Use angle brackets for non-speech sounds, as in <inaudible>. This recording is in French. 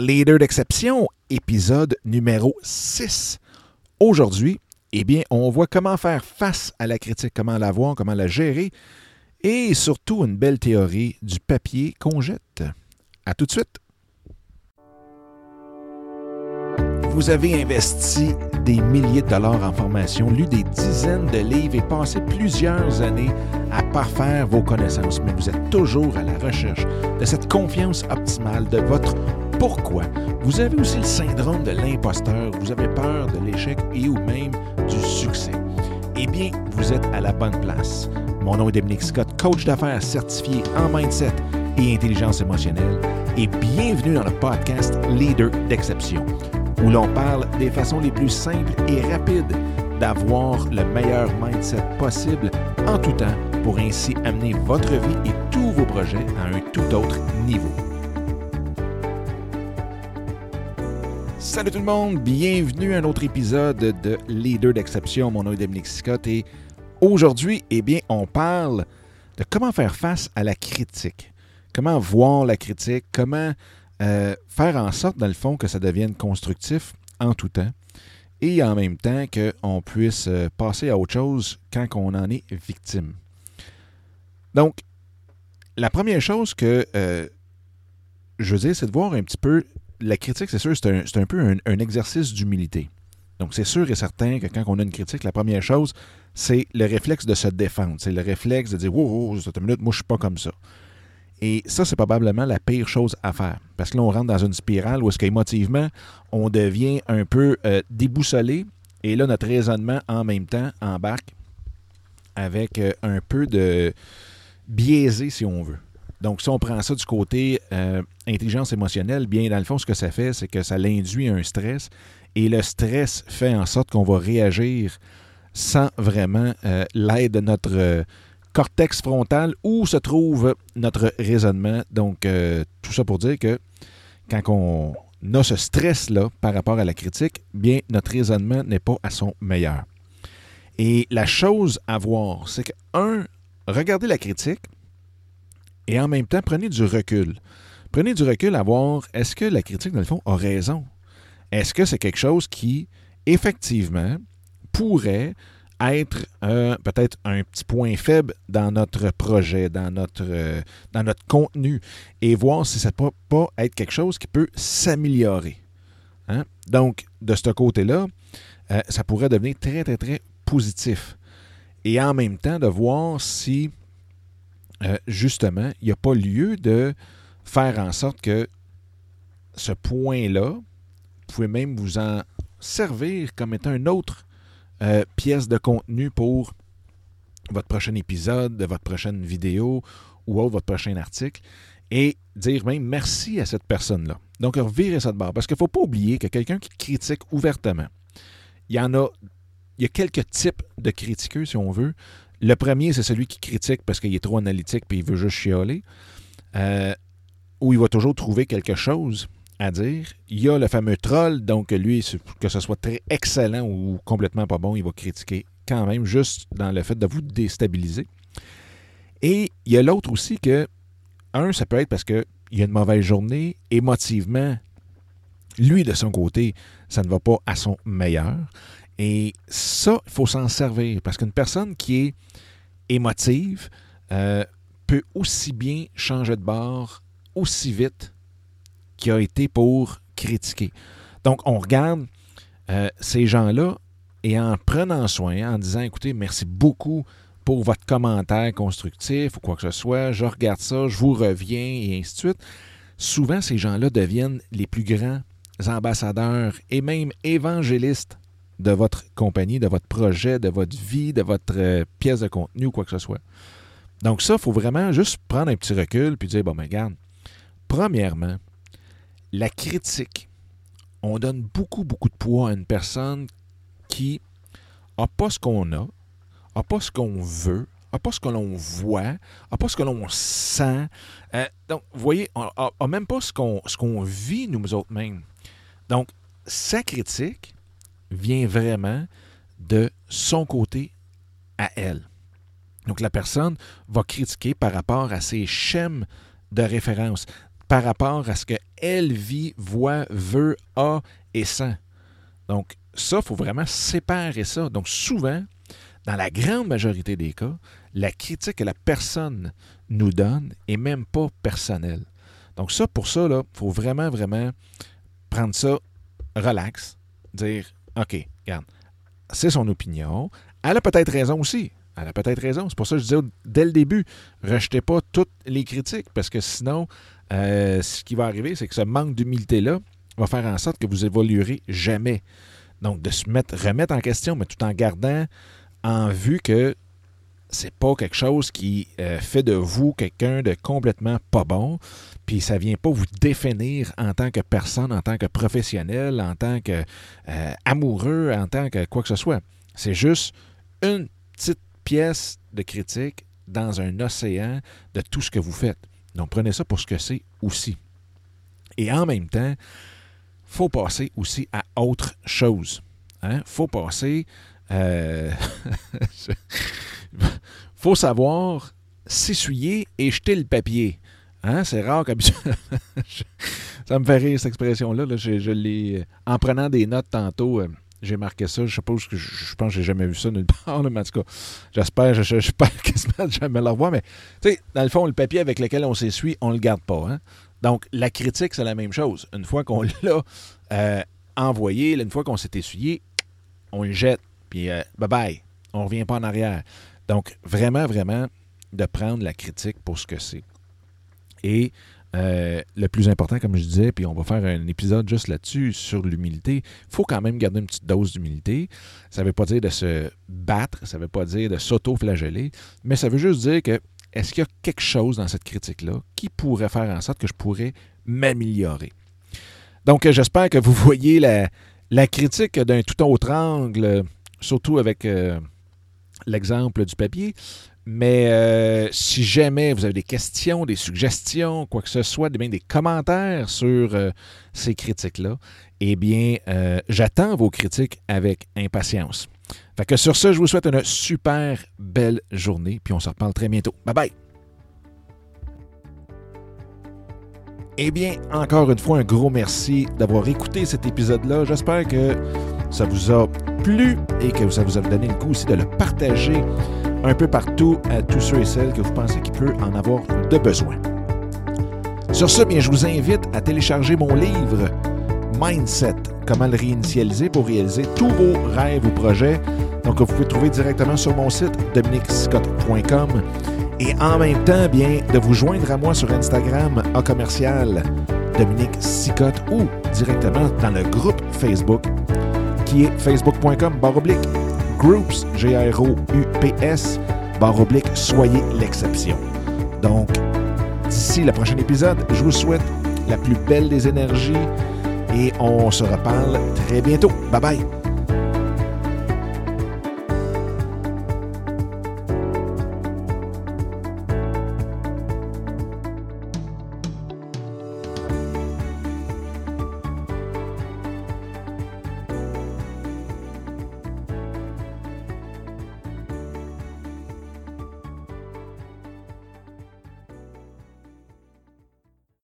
Leader d'exception, épisode numéro 6. Aujourd'hui, eh bien, on voit comment faire face à la critique, comment la voir, comment la gérer et surtout une belle théorie du papier qu'on jette. À tout de suite. Vous avez investi des milliers de dollars en formation, lu des dizaines de livres et passé plusieurs années à parfaire vos connaissances, mais vous êtes toujours à la recherche de cette confiance optimale, de votre pourquoi? Vous avez aussi le syndrome de l'imposteur, vous avez peur de l'échec et ou même du succès. Eh bien, vous êtes à la bonne place. Mon nom est Dominique Scott, coach d'affaires certifié en mindset et intelligence émotionnelle, et bienvenue dans le podcast Leader d'exception, où l'on parle des façons les plus simples et rapides d'avoir le meilleur mindset possible en tout temps pour ainsi amener votre vie et tous vos projets à un tout autre niveau. Salut tout le monde, bienvenue à un autre épisode de Leader d'exception. Mon nom est Dominique Scott et aujourd'hui, eh bien, on parle de comment faire face à la critique. Comment voir la critique, comment euh, faire en sorte, dans le fond, que ça devienne constructif en tout temps et en même temps qu'on puisse euh, passer à autre chose quand on en est victime. Donc, la première chose que euh, je veux dire, c'est de voir un petit peu la critique, c'est sûr, c'est un, peu un, exercice d'humilité. Donc, c'est sûr et certain que quand on a une critique, la première chose, c'est le réflexe de se défendre. C'est le réflexe de dire Wow, wow, cette minute, moi, je suis pas comme ça. Et ça, c'est probablement la pire chose à faire. Parce que là, on rentre dans une spirale où est-ce qu'émotivement, on devient un peu euh, déboussolé. Et là, notre raisonnement, en même temps, embarque avec euh, un peu de biaisé, si on veut. Donc, si on prend ça du côté euh, intelligence émotionnelle, bien, dans le fond, ce que ça fait, c'est que ça l'induit un stress. Et le stress fait en sorte qu'on va réagir sans vraiment euh, l'aide de notre euh, cortex frontal où se trouve notre raisonnement. Donc, tout ça pour dire que quand on a ce stress-là par rapport à la critique, bien, notre raisonnement n'est pas à son meilleur. Et la chose à voir, c'est que, un, regardez la critique, et en même temps, prenez du recul. Prenez du recul à voir est-ce que la critique, dans le fond, a raison? Est-ce que c'est quelque chose qui, effectivement, pourrait être peut-être un petit point faible dans notre projet, dans notre, euh, dans notre contenu, et voir si ça ne peut pas être quelque chose qui peut s'améliorer. Hein? Donc, de ce côté-là, euh, ça pourrait devenir très, très, très positif. Et en même temps, de voir si euh, justement, il n'y a pas lieu de faire en sorte que ce point-là, vous pouvez même vous en servir comme étant une autre euh, pièce de contenu pour votre prochain épisode, de votre prochaine vidéo ou autre, votre prochain article, et dire même merci à cette personne-là. Donc, revirer de barre. Parce qu'il ne faut pas oublier que quelqu'un qui critique ouvertement, il y en a, il y a quelques types de critiqueux, si on veut. Le premier, c'est celui qui critique parce qu'il est trop analytique et il veut juste chialer. Euh, ou il va toujours trouver quelque chose à dire. Il y a le fameux troll, donc lui, que ce soit très excellent ou complètement pas bon, il va critiquer quand même, juste dans le fait de vous déstabiliser. Et il y a l'autre aussi que, un, ça peut être parce qu'il y a une mauvaise journée, émotivement, lui, de son côté, ça ne va pas à son meilleur. Et ça, il faut s'en servir parce qu'une personne qui est émotive euh, peut aussi bien changer de bord aussi vite qu'il a été pour critiquer. Donc, on regarde euh, ces gens-là et en prenant soin, en disant, écoutez, merci beaucoup pour votre commentaire constructif ou quoi que ce soit, je regarde ça, je vous reviens et ainsi de suite. Souvent, ces gens-là deviennent les plus grands ambassadeurs et même évangélistes de votre compagnie, de votre projet, de votre vie, de votre euh, pièce de contenu ou quoi que ce soit. Donc ça, il faut vraiment juste prendre un petit recul puis dire, bon, mais regarde, premièrement, la critique, on donne beaucoup, beaucoup de poids à une personne qui n'a pas ce qu'on a, n'a pas ce qu'on veut, n'a pas ce que l'on voit, n'a pas ce que l'on sent. Euh, donc, vous voyez, on n'a même pas ce qu'on, vit nous autres mêmes. Donc, sa critique, vient vraiment de son côté à elle. Donc la personne va critiquer par rapport à ses schèmes de référence, par rapport à ce qu'elle vit, voit, veut, a et sent. Donc, ça, il faut vraiment séparer ça. Donc, souvent, dans la grande majorité des cas, la critique que la personne nous donne est même pas personnelle. Donc, ça, pour ça, il faut vraiment, vraiment prendre ça relax, dire OK, regarde, c'est son opinion. Elle a peut-être raison aussi. Elle a peut-être raison. C'est pour ça que je disais dès le début, rejetez pas toutes les critiques, parce que sinon, euh, ce qui va arriver, c'est que ce manque d'humilité-là va faire en sorte que vous évoluerez jamais. Donc, de se mettre, remettre en question, mais tout en gardant en vue que c'est pas quelque chose qui euh, fait de vous quelqu'un de complètement pas bon, puis ça vient pas vous définir en tant que personne, en tant que professionnel, en tant que euh, amoureux, en tant que quoi que ce soit. C'est juste une petite pièce de critique dans un océan de tout ce que vous faites. Donc prenez ça pour ce que c'est aussi. Et en même temps, faut passer aussi à autre chose. Hein? faut passer. Euh, <laughs> <laughs> faut savoir s'essuyer et jeter le papier. Hein? C'est rare comme <laughs> ça me fait rire cette expression-là. Je, l'ai. En prenant des notes tantôt, euh, j'ai marqué ça. Je suppose que je, pense que j'ai jamais vu ça nulle <laughs> part, mais en tout cas, j'espère, j'espère quasiment de jamais le revoir. Mais tu sais, dans le fond, le papier avec lequel on s'essuie, on le garde pas. Hein? Donc, la critique, c'est la même chose. Une fois qu'on l'a euh, envoyé, une fois qu'on s'est essuyé, on le jette. Puis, euh, bye bye. On revient pas en arrière. Donc, vraiment, vraiment, de prendre la critique pour ce que c'est. Et euh, le plus important, comme je disais, puis on va faire un épisode juste là-dessus, sur l'humilité, il faut quand même garder une petite dose d'humilité. Ça ne veut pas dire de se battre, ça ne veut pas dire de s'auto-flageller, mais ça veut juste dire que est-ce qu'il y a quelque chose dans cette critique-là qui pourrait faire en sorte que je pourrais m'améliorer? Donc, euh, j'espère que vous voyez la, critique d'un tout autre angle, surtout avec euh, l'exemple du papier. Mais euh, si jamais vous avez des questions, des suggestions, quoi que ce soit, des, des commentaires sur euh, ces critiques-là, eh bien, euh, j'attends vos critiques avec impatience. Fait que sur ce, je vous souhaite une super belle journée, puis on se reparle très bientôt. Bye bye! Eh bien, encore une fois, un gros merci d'avoir écouté cet épisode-là. J'espère que ça vous a plu et que ça vous a donné le coup aussi de le partager un peu partout à tous ceux et celles que vous pensez qu'il peut en avoir de besoin. Sur ce, bien, je vous invite à télécharger mon livre Mindset, comment le réinitialiser pour réaliser tous vos rêves ou projets. Donc, vous pouvez trouver directement sur mon site dominicscott.com et en même temps, bien, de vous joindre à moi sur Instagram à commercial Dominique Sicotte ou directement dans le groupe Facebook qui est facebook.com baroblique groups, G-R-O-U-P-S, barre oblique, soyez l'exception. Donc, d'ici le prochain épisode, je vous souhaite la plus belle des énergies et on se reparle très bientôt. Bye bye!